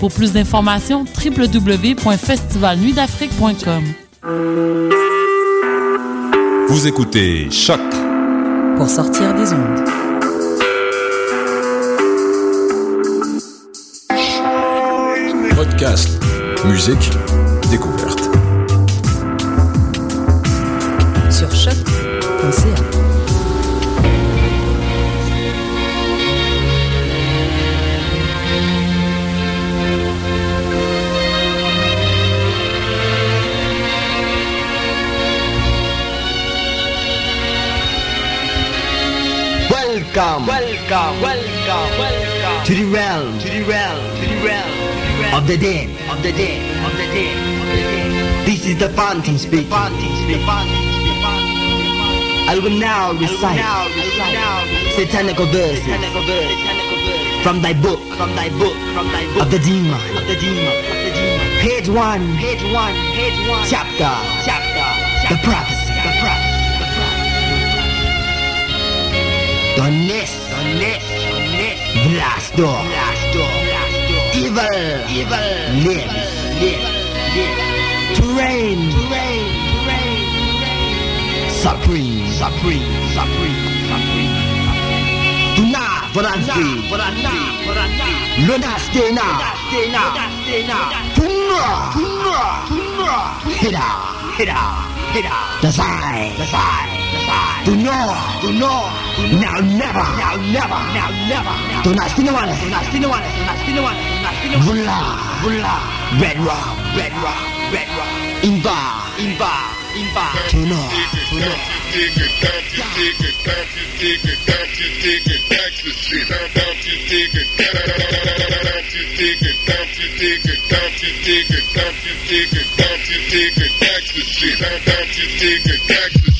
Pour plus d'informations, www.festivalnuitdafrique.com. Vous écoutez Choc pour sortir des ondes. Podcast, musique, découverte. Welcome, welcome, welcome, welcome. To the realm, to the realm, to the realm of the dead, of the dead, of the dead, of the dead. This is the fountain speak, fountain speak, fountain speak, I will now recite satanical verses. from thy book, from thy book, from thy book. Of the demon, of the demon, of the demon. Page one, page one, page one, chapter, chapter, the prophecy, the prophecy. Donest, Donest, Donest, Blastor, Blastor, Blastor, Evil, Evil, lives, lives, lives, to reign, to reign, to reign, supreme, supreme, supreme, supreme. Tuna, Voranti, Vorana, Vorana, Luna, Stena, Stena, Stena, Tunra, Tunra, Tunra, Hida, Hida, Hida, the side, the. To know, to know, now never, now never, now never, to not see no one, to not see no one, to not see no one, to not see no one. Vula, vula, red rock, red rock, red rock. Imba, imba, imba. To know, to know. Thank you.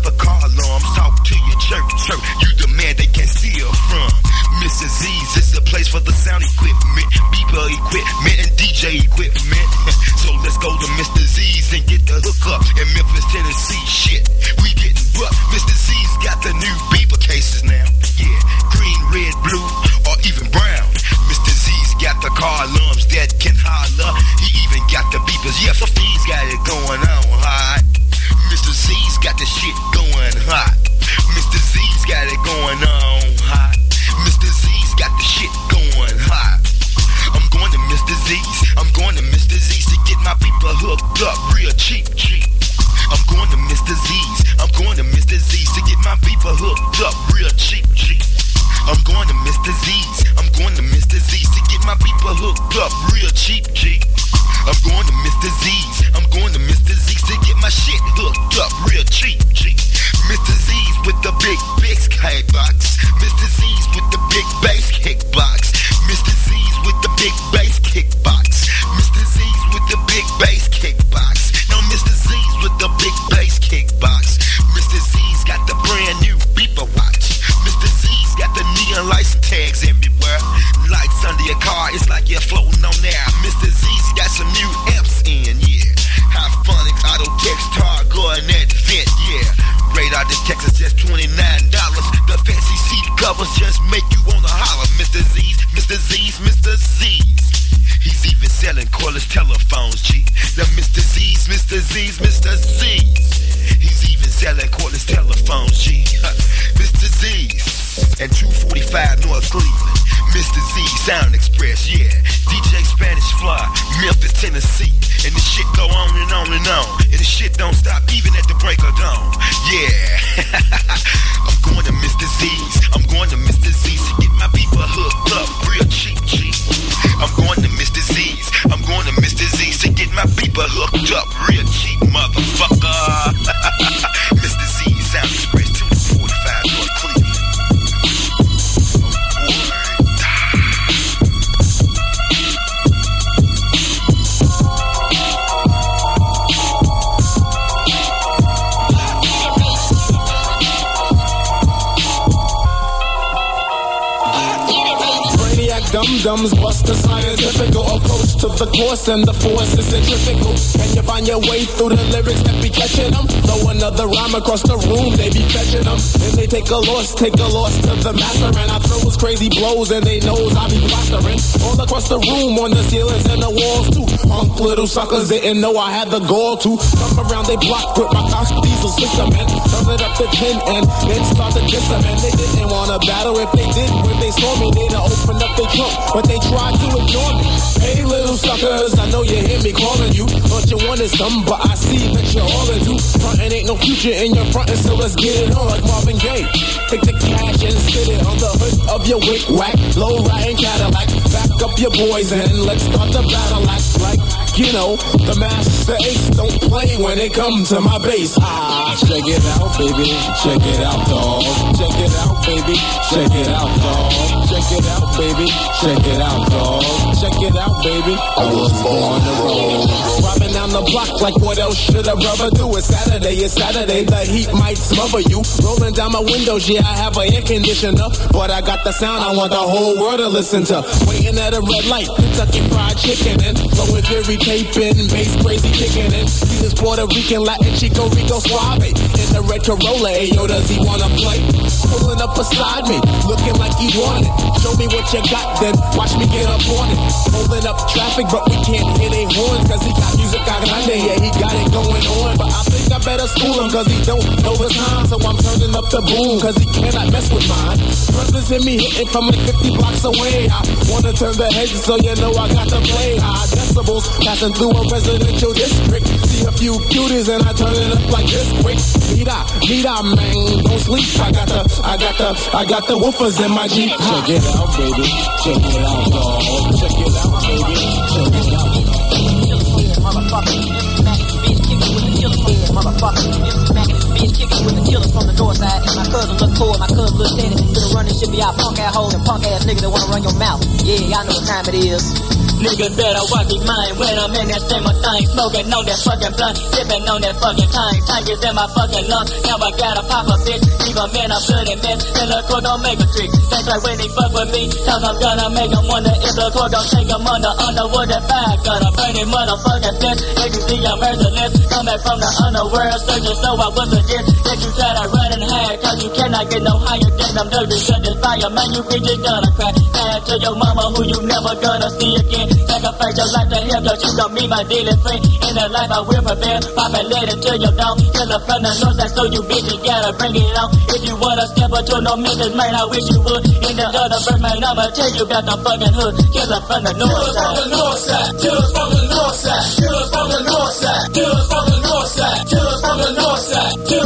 The car 45 North Cleveland. Mr. Z Sound Express, yeah. DJ Spanish Fly, Memphis, Tennessee. And the shit go on and on and on. And the shit don't stop even at the break of dawn. Yeah. I'm going to Mr. Z's. I'm going to Mr. Z's to get my people hooked up real cheap, cheap. I'm going to Mr. Z's. I'm going to Mr. Z's to get my people hooked up real cheap, motherfucker. Dum-dums bust the scientific approach to the course and the force is centrifugal. Can you find your way through the lyrics that be catching them? Throw another rhyme across the room, they be fetching them. Then they take a loss, take a loss to the master and I throw those crazy blows and they knows I be plastering. All across the room, on the ceilings and the walls too. Punk little suckers didn't know I had the gall to come around they block with my cock diesel system and turn it up to 10 and then start to diss them. And they didn't wanna battle if they did. When they saw me, they'd opened up their trunk, but they try to ignore me. Hey little suckers, I know you hear me calling you. Thought you wanted some, but I see that you're all into. Frontin' ain't no future in your frontin', so let's get it on like Marvin Gaye. Take the cash and spit it on the hood of your wick whack, low riding Cadillac. Back up your boys and let's start the battle act like you know the Masta Ace don't play when it comes to my bass. Ah, check it out, baby, check it out, dog. Check it out, baby, check it out, dog. Check it out, baby, check it out, dog. Check it out, baby. I was born to roll. Robbing down the block like what else should a brother do? It's Saturday, it's Saturday, the heat might smother you. Rolling down my windows, yeah, I have an air conditioner, but I got the sound I want the whole world to listen to. Waiting at a red light, Kentucky Fried Chicken and flowing Fury taping, bass crazy kicking in. See this Puerto Rican Latin Chico Rico Suave in the red Corolla. Ayo, does he wanna play? Pulling up beside me, looking like he wanted. Show me what you got, then watch me get up on it. Holding up traffic, but we can't hear their horns cause he got music grande, yeah, he got it going on. But I think I better school him cause he don't know the time. So I'm turning up the boom cause he cannot mess with mine. Brothers in me hitting from like 50 blocks away. I wanna turn the heads so you know I got to play high decibels. Passing through a residential district. See a few cuties and I turn it up like this quick. Mira, mira, man, don't sleep. I got the, I got the, I got the woofers in my Jeep. Check it out, baby. Check it out, dog. Check it out, baby. Check it out. Motherfucker, this Mac kick it with the killer. Motherfucker, this Mac is My cousin look cool, my cousin look teddy. Finna run this shit be out punk ass hoes and punk ass niggas that wanna run your mouth. Yeah, y'all know what time it is. Niggas better watch his mind when I'm in that same thing. Smoking on that fucking blunt, sipping on that fucking time. Tank is in my fucking lungs. Now I gotta pop a bitch. Leave a man a bloody mess. And the court don't make a trick. That's like when they fuck with me. Cause I'm gonna make them wonder if the court don't take them under. Underwood and bag. Gonna burn it motherfucking flesh. If you see I'm merciless. Back from the underworld searching. So I would suggest that you try to run and hide. Cause you cannot get no higher than them dirty this fire. Man, you bitches gonna cry. Bad to your mama who you never gonna see again. Sacrifice your life to help your you gon' be my daily friend. In the life I will prepare. Pop and let it to your dome. Kill the from the north side, so you bitches gotta bring it on. If you wanna step up to no misses, man, I wish you would. In the other bird, man, I'ma tell you about the fucking hood. Kill from the north side. from the north side. Killers from the north side. Killers from the north side. Killers from the north side. Killers from the north side.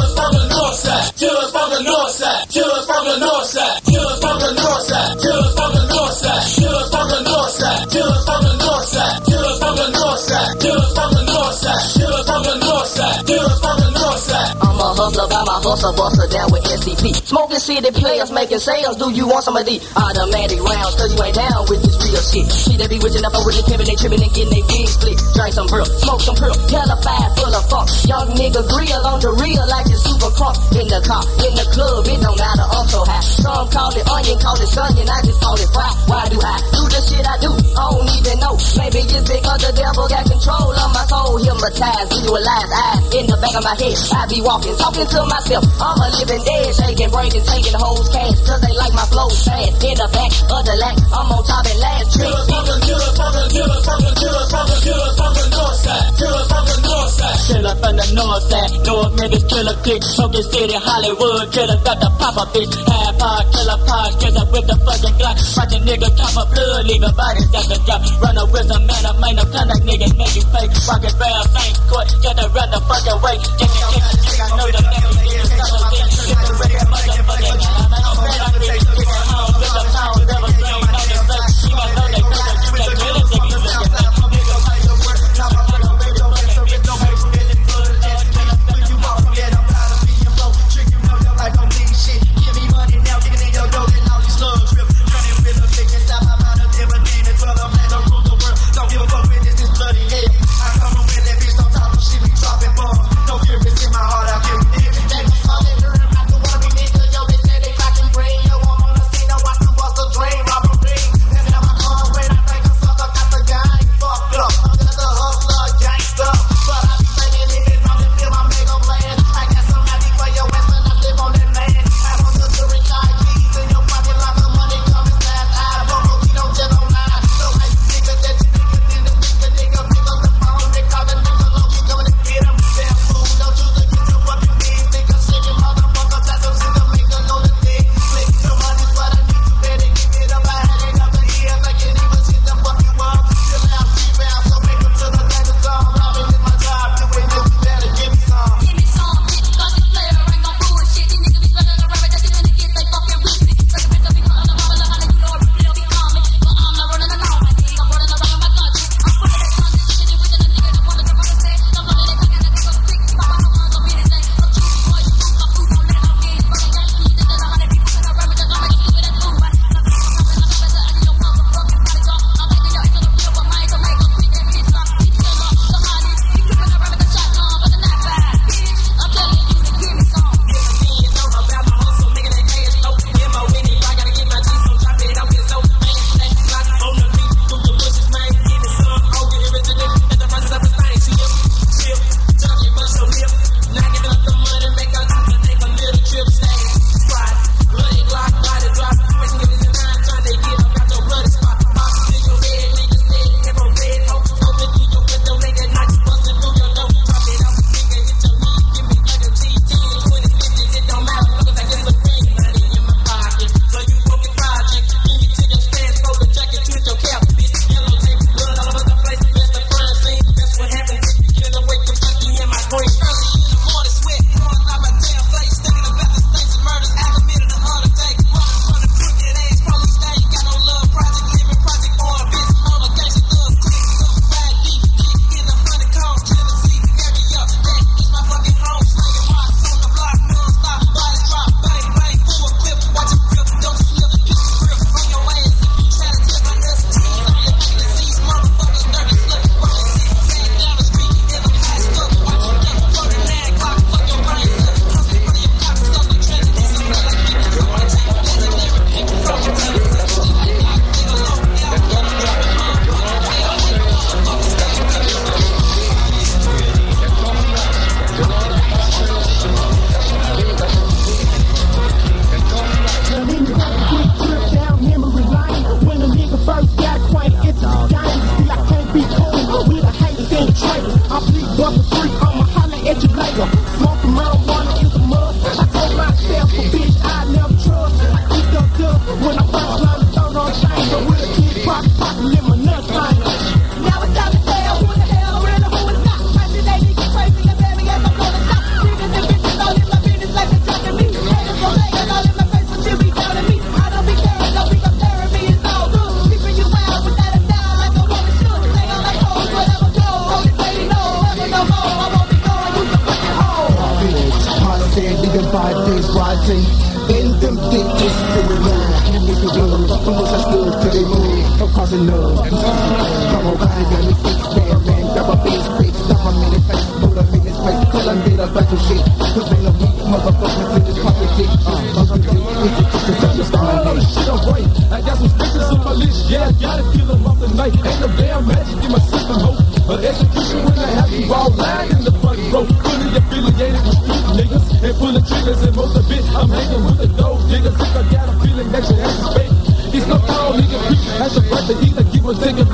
Hustler by my hustle buster down with SCP. Smoking city players making sales. Do you want some of these automatic rounds? Cause you ain't down with this real shit. See they be witching up over the pimping, they tripping and getting their wings split. Drink some pearl, smoke some pearl, hella full of fuck. Young nigga grill on the real like it's super crunk. In the car, in the club, it don't matter, I'm so high. Some call it onion, call it sunny, I just call it fry. Why do I do the shit I do? I don't even know. Maybe it's because the devil got control of my soul. Hypnotized, visualized eyes in the back of my head. I be walking, talking to myself. I'm a living dead, shaking, breaking, taking hoes cash. Cause they like my flow fast. In the back of the lack, I'm on top and last. Trick. Killers from the killers from the killers from the killers from the killers from the north side. Killers from the. Killer from the north side, North Memphis, killer click, Focus City, Hollywood, killer got the pop up bitch, half hard, killer pod, killer with the fucking Glock, watch a nigga come up blood, leaving bodies at the job, run a wisdom man, I might no contact niggas make you fake, rocket round Saint Court, to run the fucking way, just the chick, I know the nigga, get the stuff, get the shit, the record, motherfucking, I'm not no bad, I get the kick, home, the heat that keep us thinking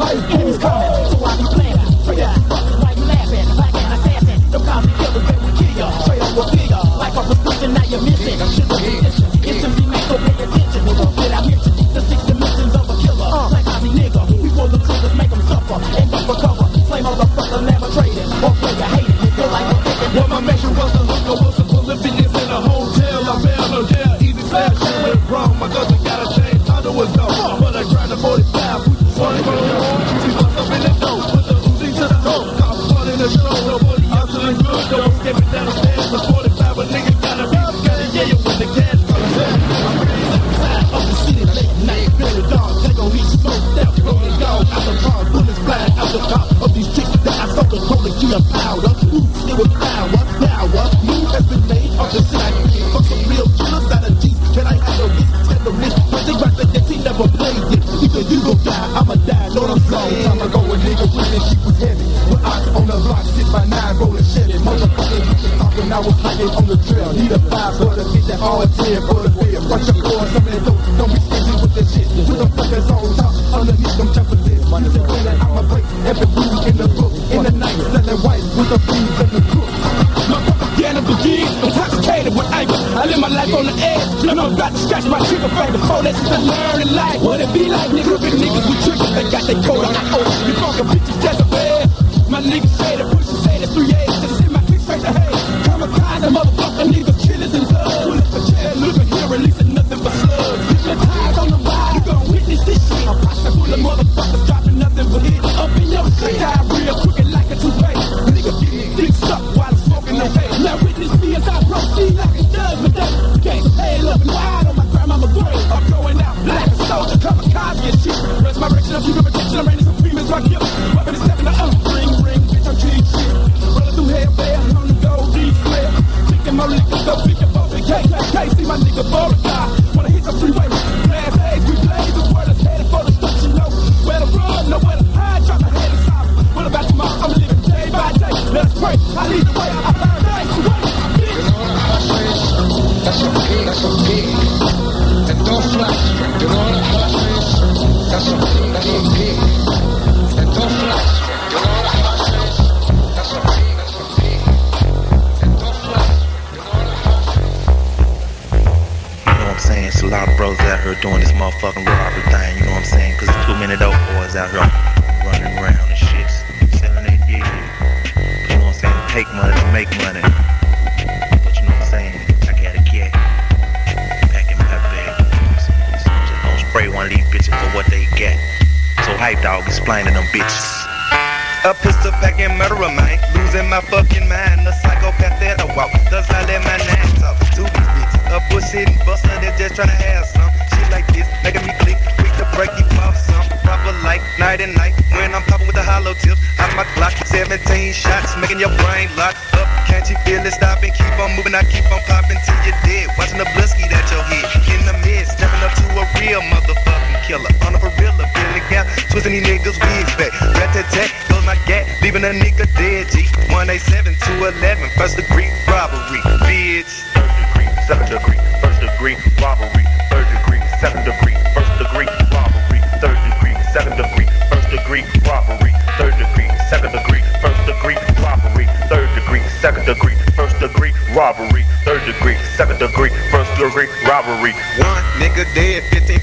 many niggas we expect. Rat tat tat, goes my gat, leaving a nigga dead. G 187 to 11, first degree robbery, bitch. Third degree, second degree, first degree robbery. Third degree, second degree, first degree robbery. Third degree, second degree, first degree robbery. Third degree, second degree, first degree robbery. Third degree, second degree, first degree robbery. Third degree, second degree, first degree robbery. One nigga dead, 15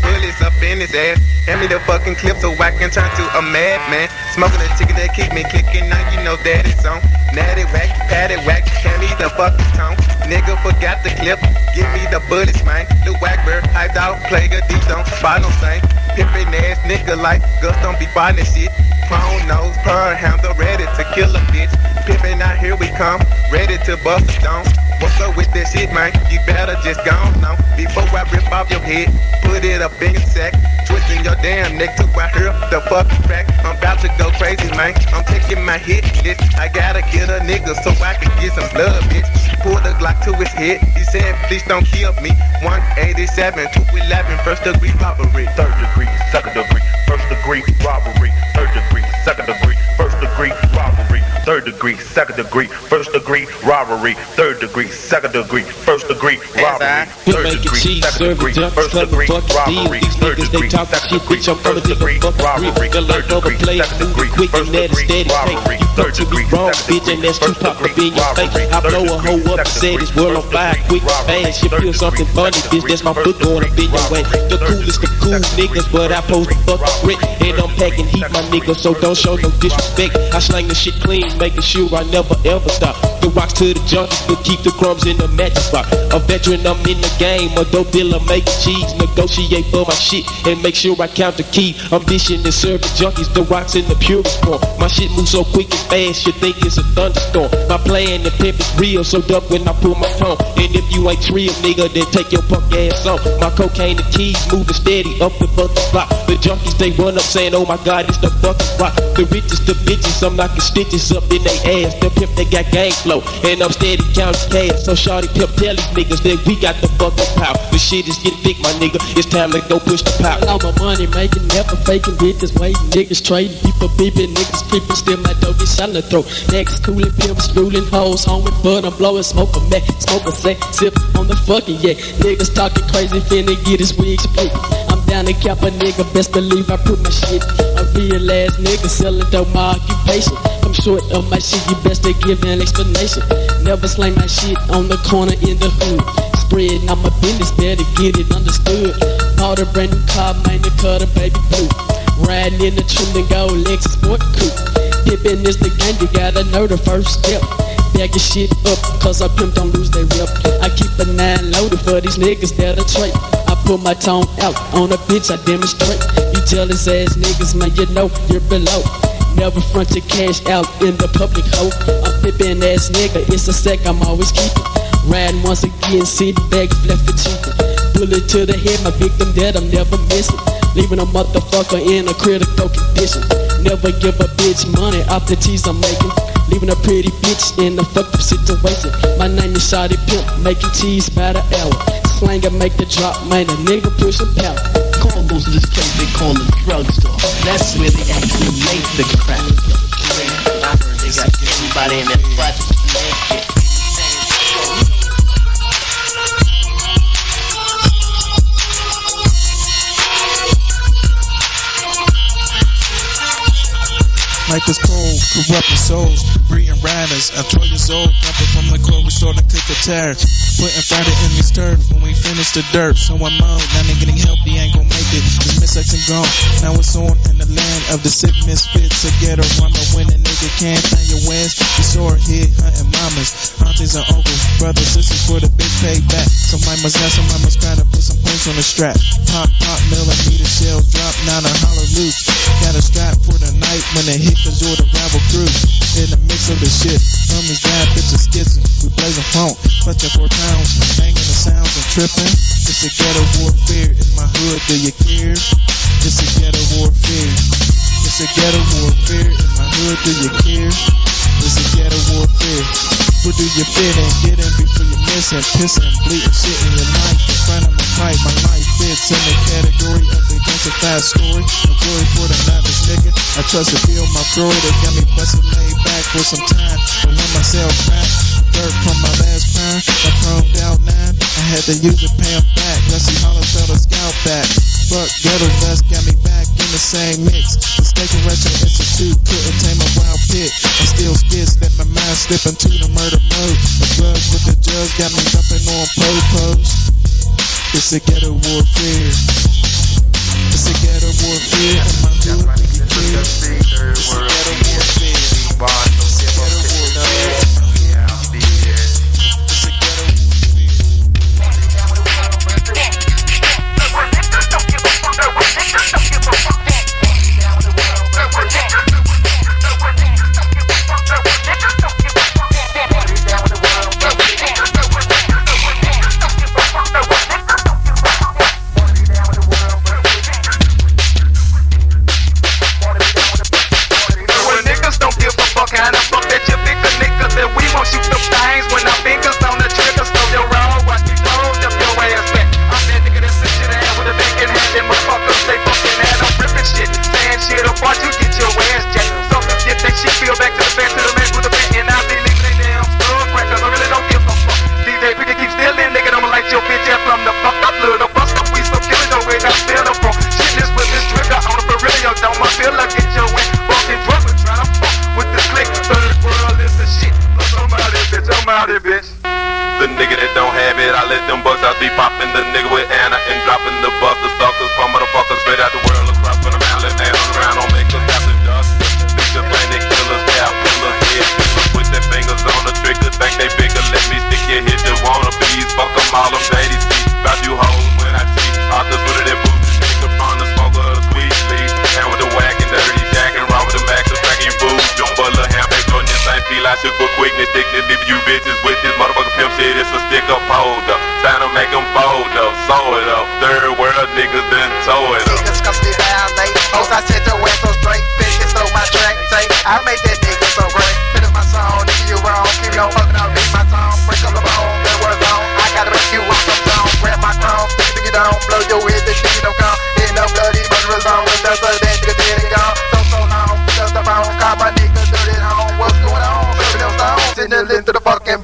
Hand me the fucking clip so I can turn to a madman. Smoking a ticket that keep me kicking, now you know that it's on. Natty wacky, patty wacky, hand me the fucking tone. Nigga forgot the clip, give me the bullets, man. Lil Wackbird, hyped out, play a deep don't buy no thing. Pippin' ass nigga like Gus don't be buying shit. Prone nose, pearl hound, ready to kill a bitch. Pippin' out here we come, ready to bust a stone. What's up with that shit, man? You better just go on now. Before I rip off your head, put it up in your sack. Twisting your damn neck to right here, the fucking crack. I'm about to go crazy, man. I'm taking my hit list. I gotta get a nigga so I can get some blood, bitch. Pull the Glock to his head. He said, please don't kill me. 187, 211, first degree robbery. Third degree, second degree, first degree robbery. Third degree, second degree. Third degree, second degree, first degree robbery. Third degree, second degree, first degree robbery. Third degree, second degree, first degree robbery. Third degree, second degree, first degree robbery. Third degree, second degree, first degree robbery. Third degree, wrong, second bitch, and that's Tupac up in your face. I blow a hoe up and say this world on fire, quick and fast. You feel something funny, bitch, that's my foot going up in your way. The coolest of cool niggas, but I pose the fuck grit. And I'm packing heat, my nigga, so don't show no disrespect. I slang the shit clean, making sure I never ever stop. The rocks to the junkies, but keep the crumbs in the mattress box. A veteran, I'm in the game, a dope dealer making cheese. Negotiate for my shit and make sure I count the key. I'm Ambition is serving junkies, the rocks in the purest form. My shit moves so quick and fast, you think it's a thunderstorm. My plan and pimp is real, so duck when I pull my tone. And if you ain't real, nigga, then take your punk ass off. My cocaine and keys moving steady up the fucking block. The junkies they run up saying, oh my god, it's the fucking rock. The richest, the bitches, I'm knocking stitches up in they ass. The pimp they got gang flow, and I'm steady counting cash. So shawty pimp tell these niggas that we got the fucking power. The shit is getting thick, my nigga. It's time to go push the power. All my money making, never faking, bitches waiting, niggas trading, people beeping, niggas creeping, still my dope is in the throat. Next cooling pimps, ruling hoes, home with bud, I'm blowing smoke a Mac, smoke a sack, sip on the fucking yeah. Niggas talking crazy, finna get his wig split. Down to cap a nigga, best believe I put my shit. A real ass nigga selling dope, my occupation. I'm short of my shit, you best to give an explanation. Never slang my shit on the corner in the hood. Spread, now my business, better get it understood. Bought a brand new car, man, the color baby blue. Riding in the trim and go Lexus sport coupe. Dipping is the game, you gotta know the first step. Bag your shit up, cause a pimp don't lose their rep. I keep a nine loaded for these niggas that'll trade. I put my tone out on a bitch, I demonstrate. You jealous ass niggas, man, you know you're below. Never front your cash out in the public hoe. I'm pippin' ass nigga, it's a sec I'm always keeping. Riding once again, see the bag left for cheaper. Bullet to the head, my victim dead, I'm never missing. Leaving a motherfucker in a critical condition. Never give a bitch money off the teas I'm making. Leaving a pretty bitch in a fucked up situation. My name is Shawty Pimp, making cheese by the hour. Slang and make the drop, man, a nigga pushing power. Call goes to this place they call a drugstore. That's where they actually make the heard they got everybody in that. Life is cold, corrupting souls, breeding riders. I'm 12 years old, jumping from the court, we starting to cook a tire. Putting fire in this turf when we finish the dirt. So I'm out, now they getting healthy, ain't gon' make it. This missection gone, now it's on in the land of the sick misfits. A ghetto rhymer when a nigga can't find your west. The sword hit, hunting mamas, aunties and uncles, brothers, sisters for the big payback. Some mamas got some mamas trying to put some points on the strap. Pop, pop, millimeter shells drop, now the hollow loop. Got a strap for the night when it hit cause you're the rival crew. In the mix of the shit, bad bitches skizzing. We funk, pounds, banging the sounds and tripping. It's a ghetto warfare in my hood, do you care? It's a ghetto warfare. It's a ghetto warfare in my hood, do you care? It's a ghetto warfare. Where do you fit? Get in before you miss and pissing, bleeding shit in your life. In front of my fight, my life fits in the category of the intensified story. A glory for the novice nigga. I trust to feel my Freud. It got me busted laid back for some time. But when myself back, dirt from my last crime. I chromed out nine. I had to use it, pay back. Leslie Hollow fell a scalp back. Fuck ghetto dust got me back in the same mix. Mistaken retro institute couldn't tame a wild pit. I still skits let my mind slip into the murder mode. Got me jumping on po-pos. It's a ghetto warfare. It's a ghetto warfare.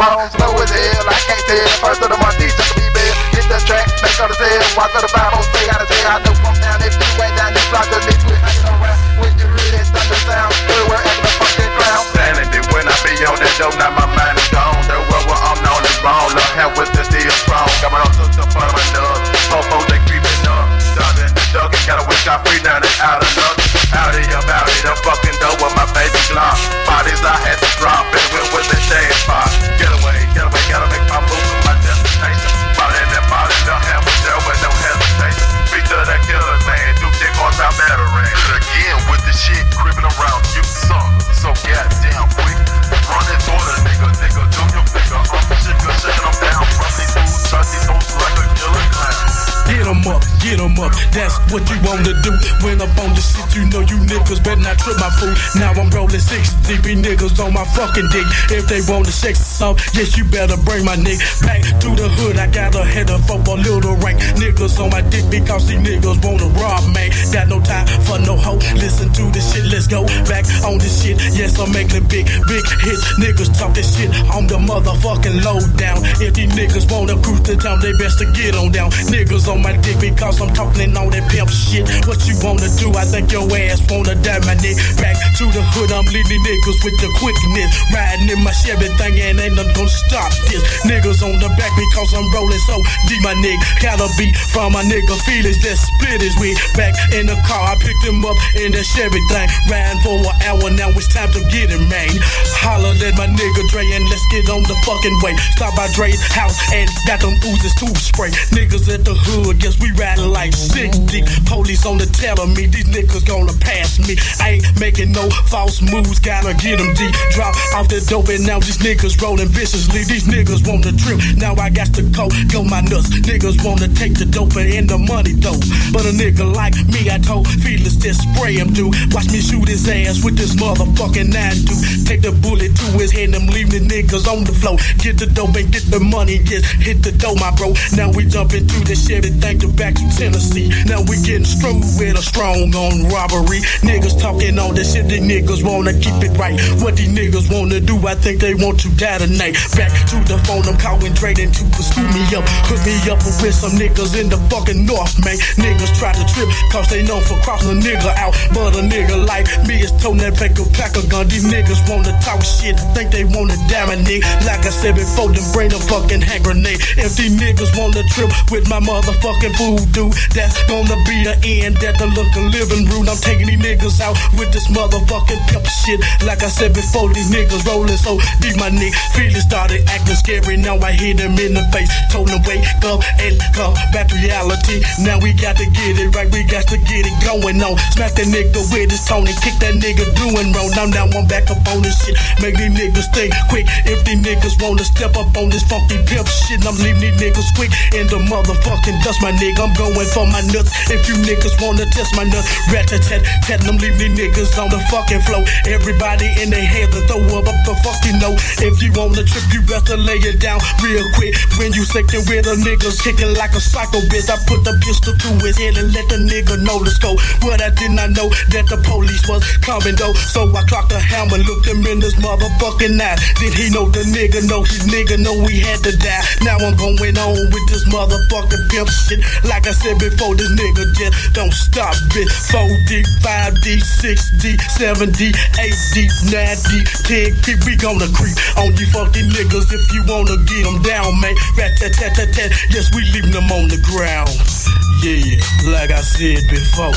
The bones. Slow as hell, I can't tell. First of the month, these just be bad. Hit the track, make all the sales. Walk to the Bible, stay out of jail. I know from down if you ain't down this block, the niggas will hang around. When you hear that thunder sound, everywhere acting a fucking clown. Sanity when I be on that dope, now my mind is gone. The world where I'm known is wrong. Love how with the steel strong. Got my own up on my nub. Fofos they creeping up. Dug in the gotta wish I free down and out of luck. Out of of the fucking door with my baby Glock. Bodies I had to drop with the shade spot. Get away, get gotta make my move to my destination. Body that body, have a there with no hesitation. Speak to that killer man, do dick on top veteran. Again with the shit creeping around you suck. So goddamn quick. Run it through the nigga, nigga, do nigga. I'm sicker, shaking them down from these fools. Trust these hoes like a killer clown. Get 'em up, get 'em up, that's what you wanna do. When up on this shit, you know you niggas better not trip my food. Now I'm rolling six DB niggas on my fucking dick. If they to sex some, yes, you better bring my nigga back to the hood. I got a header for a little rank. Niggas on my dick because these niggas wanna rob me. Got no time for no hoe. Listen to this shit, let's go back on this shit. Yes, I'm making big, big hits. Niggas talk this shit on the motherfucking low down. If these niggas wanna cruise the town, they best to get on down. Niggas on my dick because I'm talking all that pimp shit. What you wanna do? I think your ass wanna dick. Back to the hood, I'm leading niggas with the quickness. Riding in my Chevy thing and ain't nothing gonna stop this. Niggas on the back because I'm rolling so deep, my nigga. Gotta be from my nigga Felix that split his wig. Back in the car, I picked him up in the Chevy thing. Riding for an hour, now it's time to get it, man. Hollered at my nigga Dre and let's get on the fucking way. Stop by Dre's house and got them oozes to spray. Niggas at the hood, guess we riding like six deep. Police on the telling me these niggas gonna pass me. I ain't making no false moves, gotta get them deep. Drop off the dope and now these niggas rolling viciously. These niggas want the trip, now I got to go, go my nuts. Niggas wanna take the dope and the money though. But a nigga like me, I told Felix just spray him, dude. Watch me shoot his ass with this motherfucking nine, dude. Take the bullet to his head and leave the niggas on the floor. Get the dope and get the money, just hit the dough, my bro. Now we jump into the Chevy, thank the back to Tennessee. Now we getting strong with a strong on robbery. Niggas talking all this shit, these niggas wanna keep it right. What these niggas wanna do, I think they want to die tonight. Back to the phone, I'm calling trading to scoop me up. Hook me up with some niggas in the fucking north, man. Niggas try to trip, cause they know for crossing a nigga out. But a nigga like me is toting that pack a pack of gun. These niggas wanna talk shit, I think they wanna damn a nigga. Like I said before, then bring a fucking hand grenade. If these niggas wanna trip with my motherfucking voodoo, that's gonna be the end. That the look of living room. I'm taking these niggas out with this motherfucking pimp shit. Like I said before, these niggas rolling so deep, my nigga. Feelings started acting scary. Now I hit them in the face. Told them wake up and come back to reality. Now we got to get it right. We got to get it going on. Smack that nigga with his tone and kick that nigga doing wrong. Now now I'm back up on this shit. Make these niggas think quick. If these niggas wanna step up on this funky pimp shit, I'm leaving these niggas quick in the motherfucking dust, my nigga. I'm going for my. If you niggas wanna test my nuts, rat tat tat I'm leaving these niggas on the fucking floor. Everybody in their heads to throw up, up the fucking know. If you wanna trip, you better lay it down real quick. When you second with a niggas kicking like a psycho bitch, I put the pistol to his head and let the nigga know the scope. But I did not know that the police was coming though. So I clocked a hammer, looked him in this motherfucking eye. Did he know the nigga know his nigga know we had to die? Now I'm going on with this motherfucking pimp shit. Like I said said before, this nigga just don't stop, bitch. 4D, 5D, 6D, 7D, 8D, 9D, 10D. We gonna creep on you fucking niggas if you wanna get them down, man. Rat tat tat tat tat. Yes, we leaving them on the ground. Yeah, like I said before,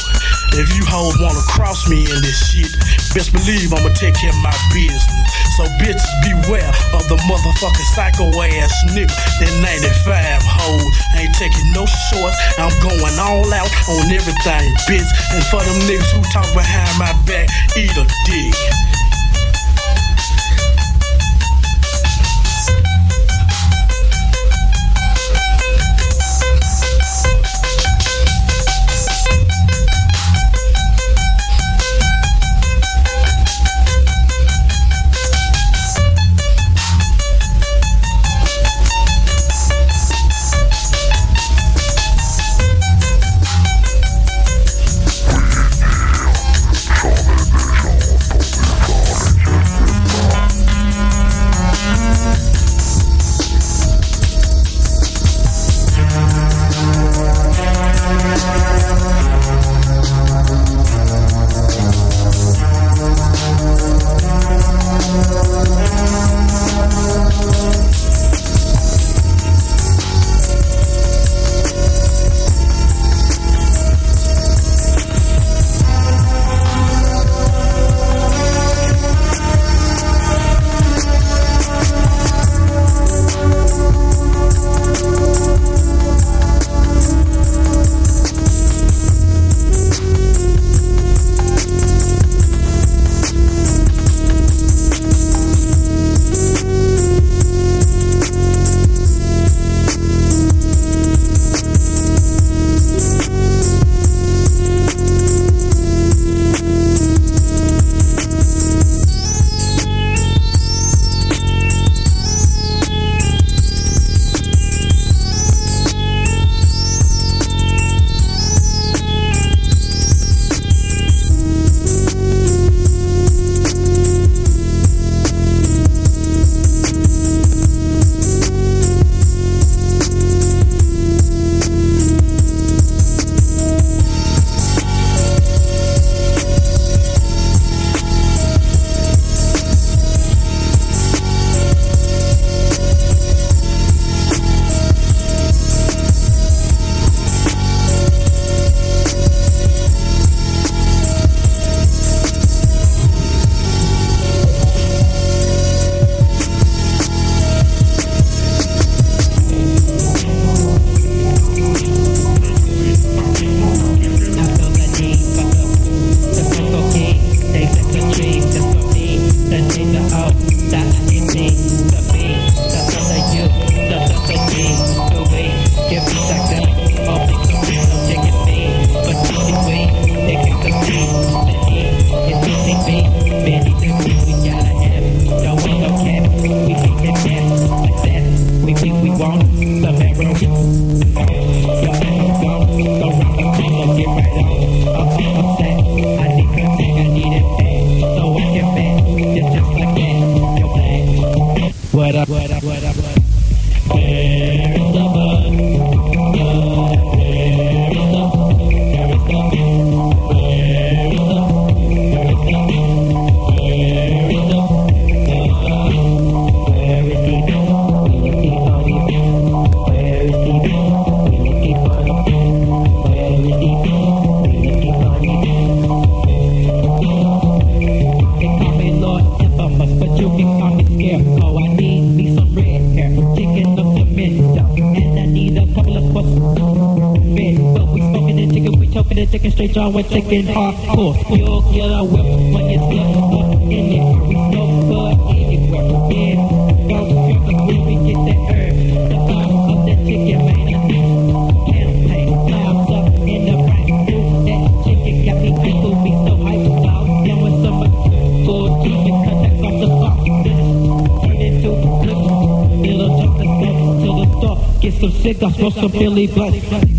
if you hoes wanna cross me in this shit, best believe I'ma take care of my business. So bitches beware of the motherfucking psycho ass nigga. That 95 hoes ain't taking no shorts. I'm going all out on everything, bitch. And for them niggas who talk behind my back, eat a dick. What up, what up, on, we're chicken hardcore. You'll get a whip when you slip up in it. We smoke bud anywhere, yeah. Go drink a we get that herb. The bomb of that chicken made a campaign. Clouds up in the rain. That chicken got me hyper, me so hyper. Clouds down with some full chicken, cut that from the soft. Turn into little, little chocolate go to the store. Get some cigars, smoke some Billy Butts.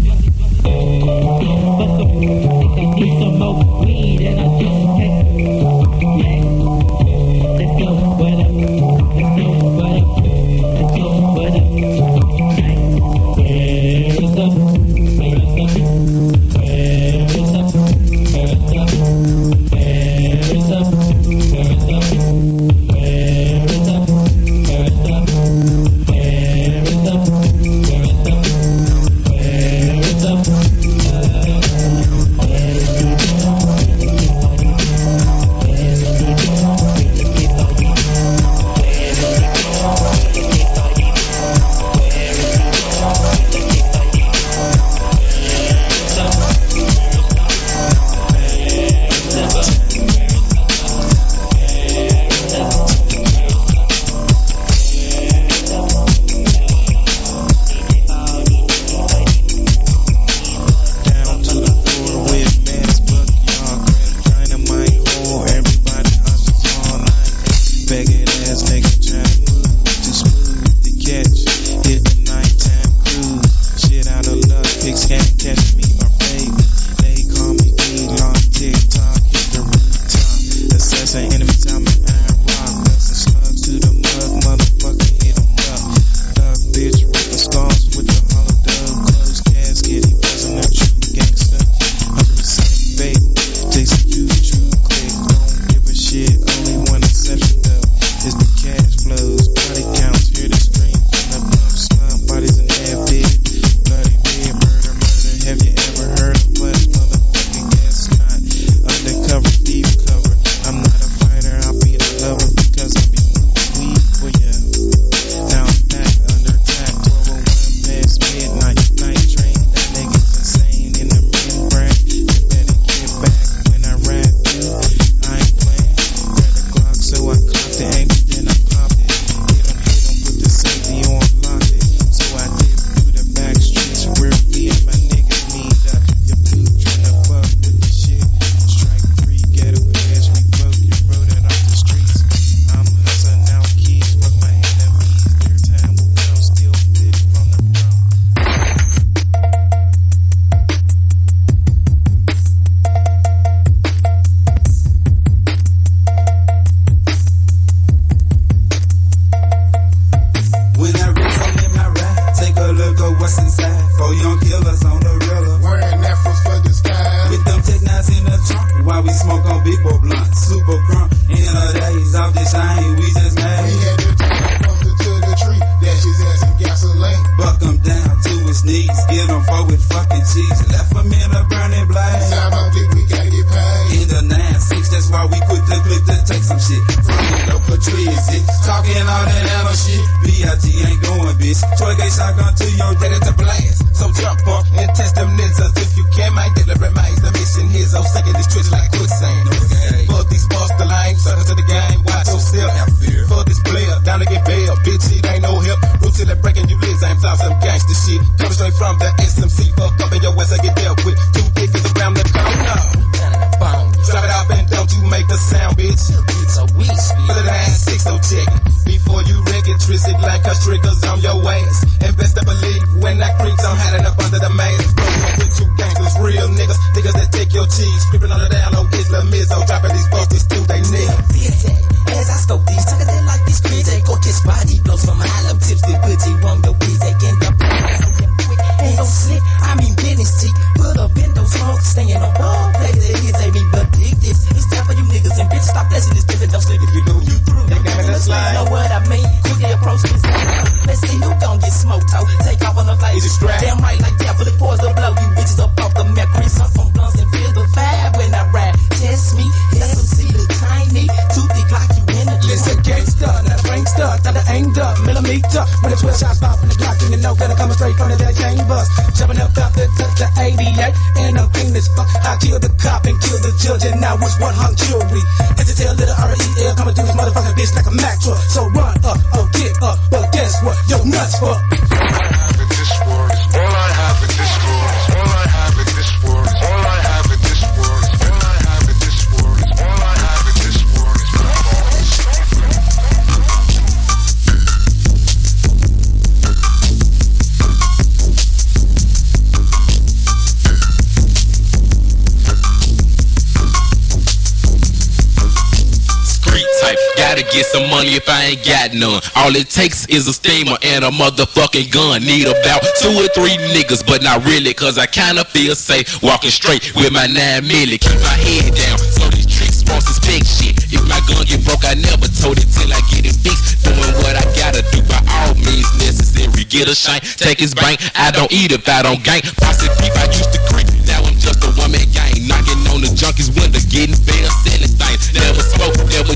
ain't got none. All it takes is a steamer and a motherfucking gun. Need about two or three niggas, but not really, cause I kinda feel safe walking straight with my 9 milli. Keep my head down, so these tricks won't suspect shit. If my gun get broke, I never told it till I get it fixed. Doing what I gotta do by all means necessary. Get a shine, take his bank. I don't eat if I don't gang. Posse beef, I used to creep. Now I'm just a one man gang. Knocking on the junkies window, getting bail, selling things. Never spoke, never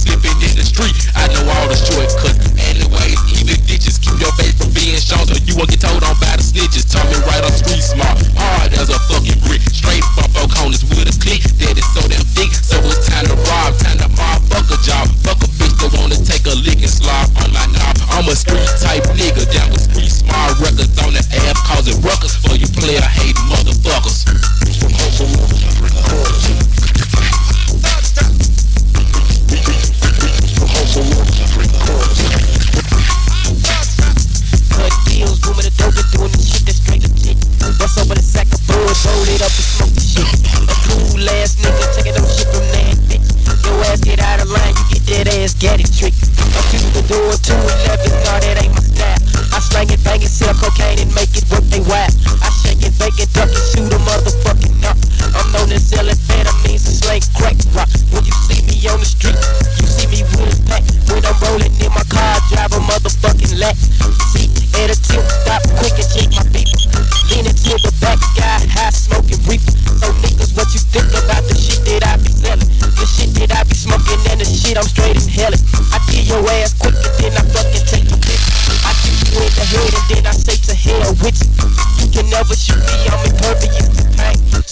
slipping in the street. I know all the shortcuts. Anyways, even ditches, keep your face from being shot, So you won't get told on by the snitches. Tell me right, on street smart, hard as a fucking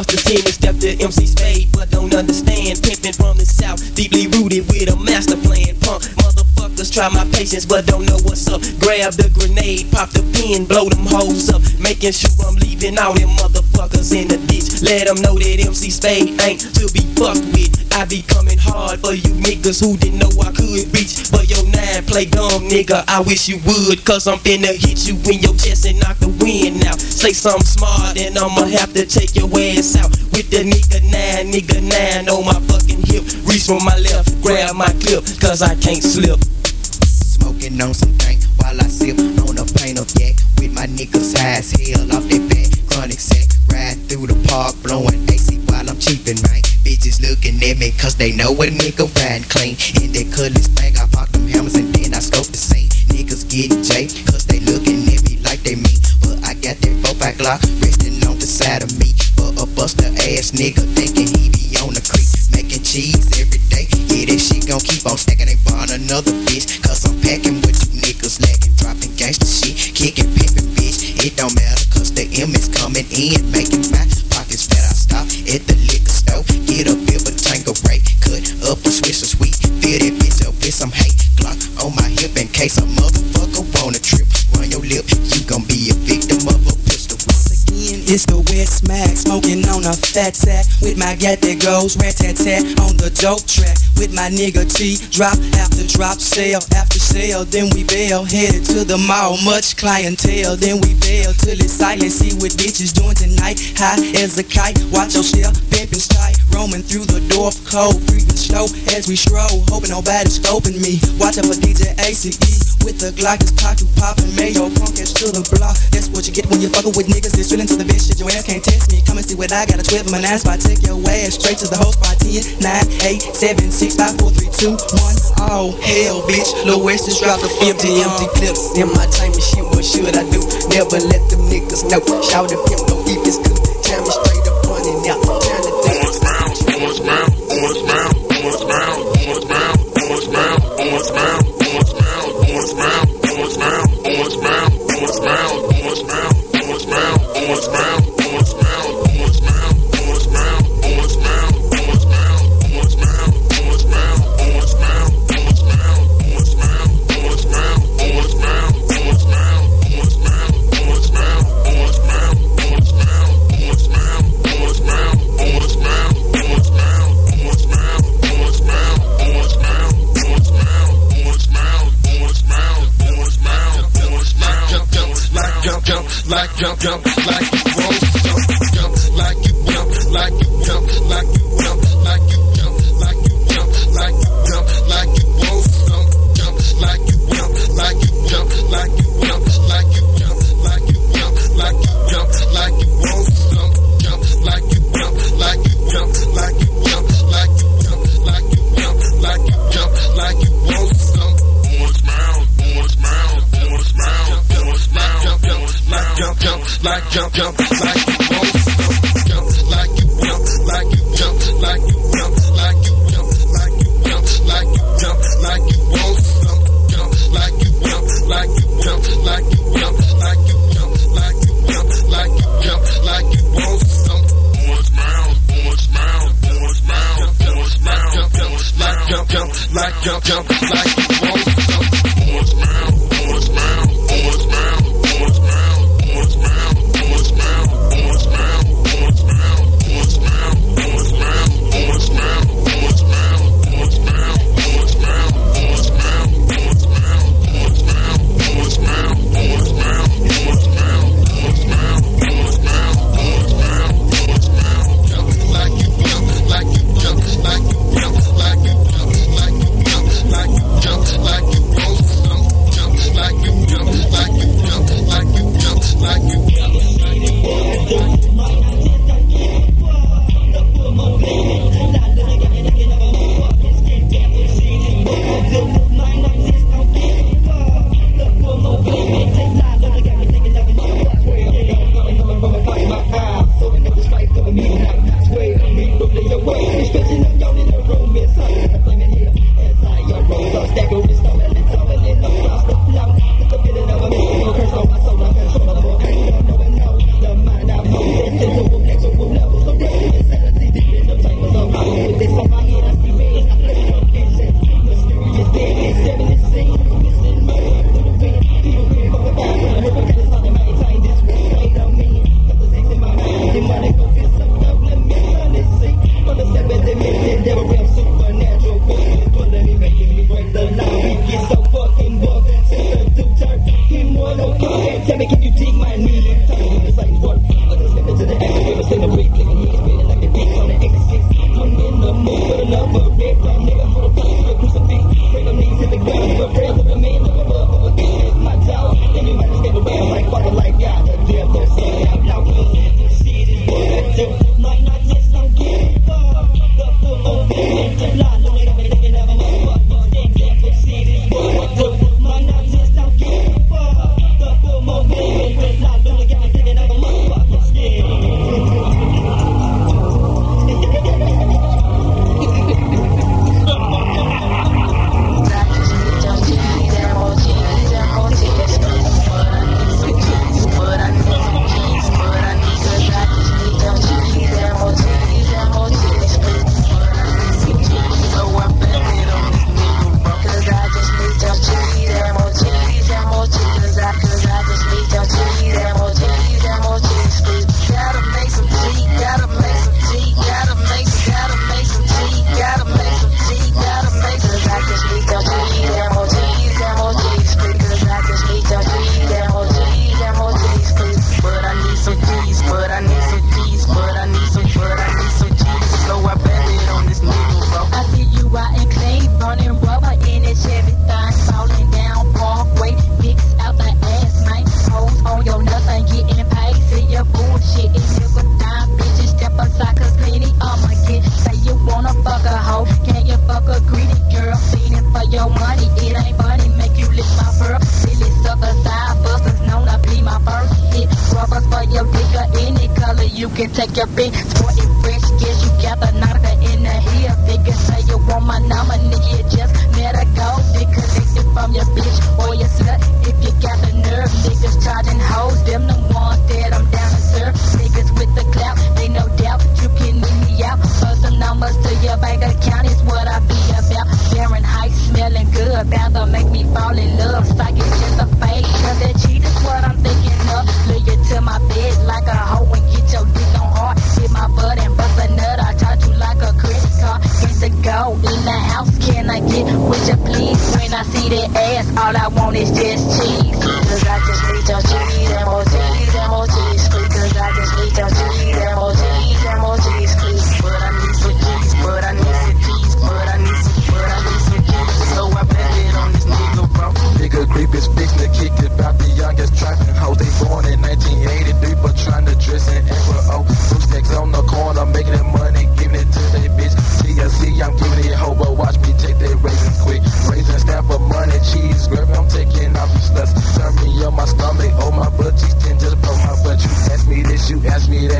Plus the team is stepped to MC Spade, but don't understand. Pimpin' from the south, deeply rooted with a master plan. Punk motherfuckers try my patience, but don't know what's up. Grab the grenade, pop the pin, blow them hoes up. Making sure I'm leaving all them motherfuckers in the ditch. Let them know that MC Spade ain't to be fucked with. I be coming hard for you niggas who didn't know I could reach. But your nine play dumb, nigga. I wish you would, cause I'm finna hit you in your chest and knock the wind out. Say something smart, and I'ma have to take your ass out. With the nigga nine, nigga nine on my fucking hip. Reach for my left, grab my clip, cause I can't slip. Smoking on some dank while I sip on a pint of yak with my niggas high as hell park, blowing AC while I'm cheaping, man. Bitches looking at me cause they know a nigga riding clean. In that cutlass bag, I park fat sack with my gat that goes rat tat tat on the dope track. With my nigga T, drop after drop, sale after sale. Then we bail, headed to the mall, much clientele. Then we bail till it's silent. See what bitches doing tonight. High as a kite, watch your shell, pimpin' strike. Roaming through the Dorf cold, freaking slow as we stroll. Hoping nobody's scoping me. Watch out for DJ ACE with the Glock, his pocket poppin'. Mayo punk ass to the block. That's what you get when you fucking with niggas that's drilling to the bitch shit. Your ass can't test me. Come and see what I got. A 12 in my 9 spot. Take your ass straight to the whole spot. 10, 9, 8, 7, 6, 5, 4, 3, 2, 1. Oh, hell, bitch. Lil West just dropped the empty, empty clips. In my time and shit, what should I do? Never let them niggas know. Shout at him, don't keep his good. Tell me straight up running out. Turn the thing. Orange brown, orange brown, orange brown, orange brown, orange brown, orange brown, orange brown, round, boys round, boys round, boys round, boys round, boys round, boys round. Jump, like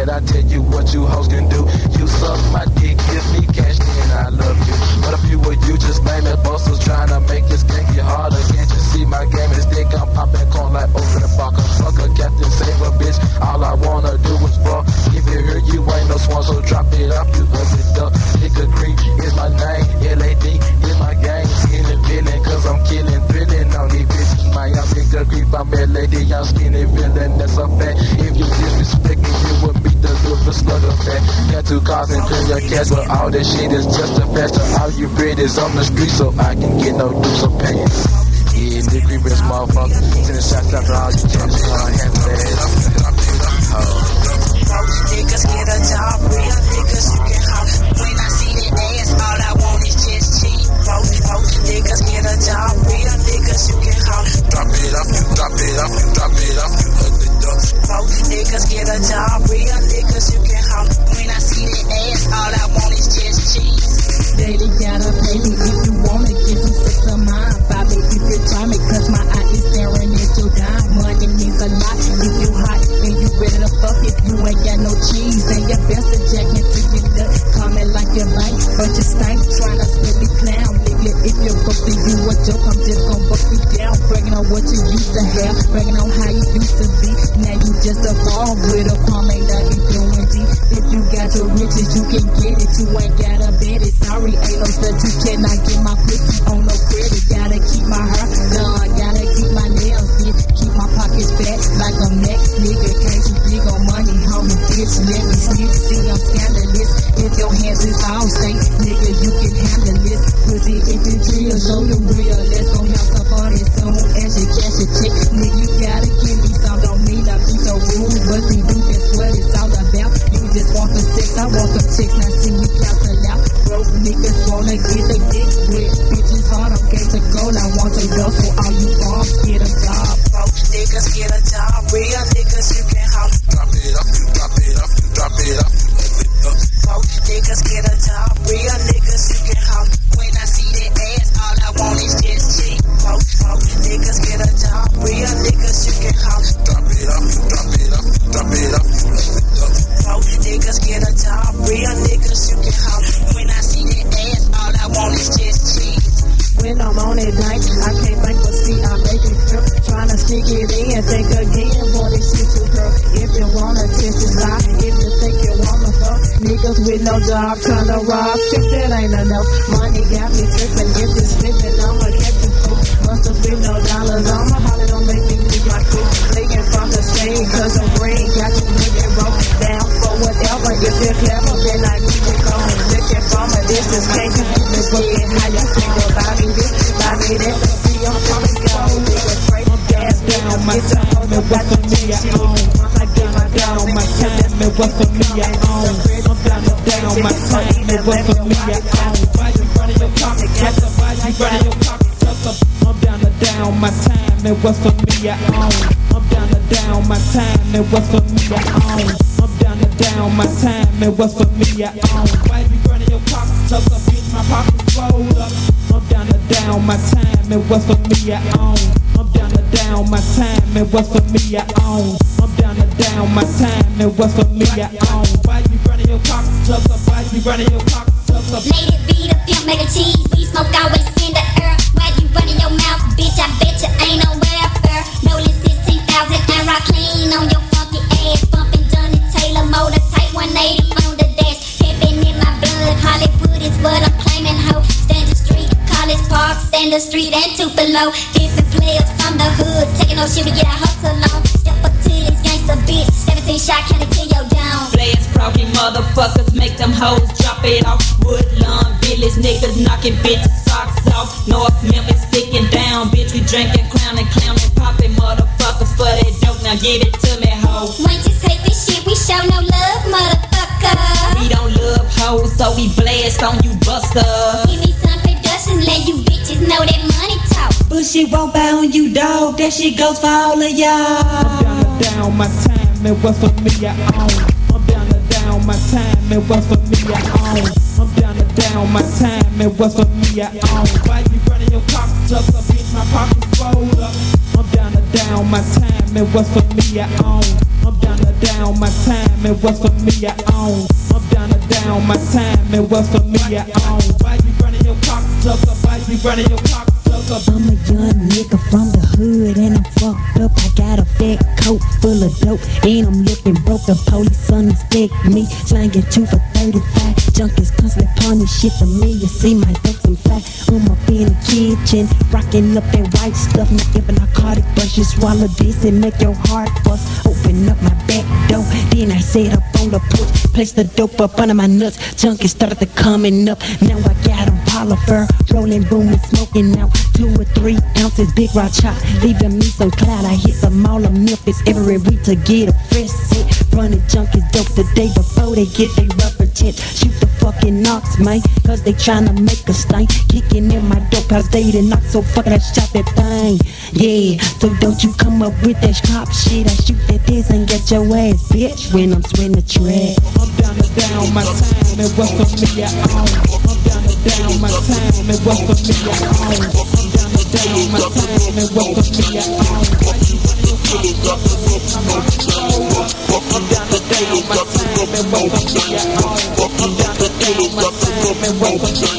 I tell you what you hoes can as in all states. Nigga, you can handle this. Cause it, if it's real, show the what's for me, I own. I'm down to down, my time, and what's for me, I own. I'm down to down, my time, and what's for me, I own. Why you running your pocket? What's up, bitch? My pocket's rolled up. I'm down to down, my time, and what's for me, I own. I'm down to down, my time, and what's for me, I own. I'm down to down, my time, and what's for me, I own. Why you running your pockets up? Why you running your pockets up? Lady beat up, film, make a cheese. We smoke always in the air. Why you running your mouth, bitch? I bet What I'm claiming, ho. Standard Street, College Park, Standard Street, and Tupelo. Different players from the hood. Taking no shit, we get a hustle on. Step up to this gangsta bitch. 17 shot, county till your down. Players, proudly motherfuckers, make them hoes drop it off. Woodlawn, Billy's niggas knocking bitches socks off. North Memphis sticking down, bitch, we drinking, clowning, clowning, popping motherfuckers for that dope. Now give it to me, ho. When you take this shit, we show no love, motherfucker. We don't love hoes, so we blast on you, buster. Give me some productions, let you bitches know that money talk. But she won't buy on you, dog. That shit goes for all of y'all. I'm down to down, my time, and what's for me, I own. I'm down to down, my time, and what's for me, I own. I'm down to down, my time, and what's for me, I own. Why you running your pockets up, up bitch? My pockets rolled up. I'm down to down, my time, and what's for me, I own. I'm down to down, my time, and what's for me, I own. I'm down to down, my time, and what's for me, I own. Why you running your up, up? Why you running your pockets I'm a young nigga from the hood and I'm fucked up. I got a fat coat full of dope and I'm looking broke. The police unexpect me slanging two for 35. Junkies constantly punish shit for me. You see my dope some fat. I'm up in the kitchen rocking up that white stuff. Not even narcotic, but you swallow this and make your heart bust. Open up my back door, then I set up on the porch. Place the dope up under my nuts. Junkies started to coming up. Now I got 'em polyfer, rolling, booming, smoking out two or three ounces, big rock chop, leaving me some cloud. I hit the mall of Memphis every week to get a fresh set. Running junkies dope the day before they get their rubber tent. Shoot the fucking knocks, man, cause they tryna make a stain. Kicking in my dope house, they done knock so fucking I shot that thing. Yeah, so don't you come up with that cop shit. I shoot that this and get your ass, bitch, when I'm swinging the track. I'm down to down, my time, and what's for me, I own. Down my time, and what's for me, I own. Down to down, my time, and what's for me, I own. I'm down to down, my time, and what's for me, I own. I'm down to down, my time, and what's for.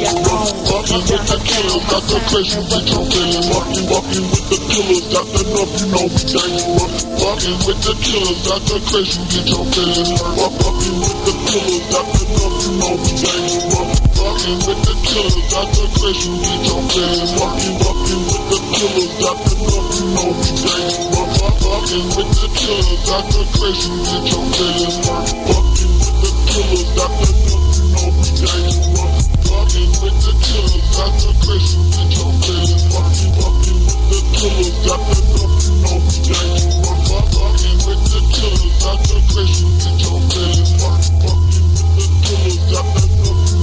Walking with the killers, got the crazy with your feelings. Walking, walking with the killers, got the enough, you know we dangerous. Walking with the killers, got the crazy, your feelings hurt. Walking with the killers, got the enough, you know we dangerous. Walking with the killers, got the crazy, get your feelings. Walking, walking with the killers, got the know we dangerous. Walk, walking with the killers, got the crazy, your feelings hurt. Walking with the killers, got the you know we dangerous. Walking with the killers, got the crazy, get your feelings Walking, walking with the killers, got the dangerous. Walking with the killers, got the crazy, feelings Walking, walking with the killers, got the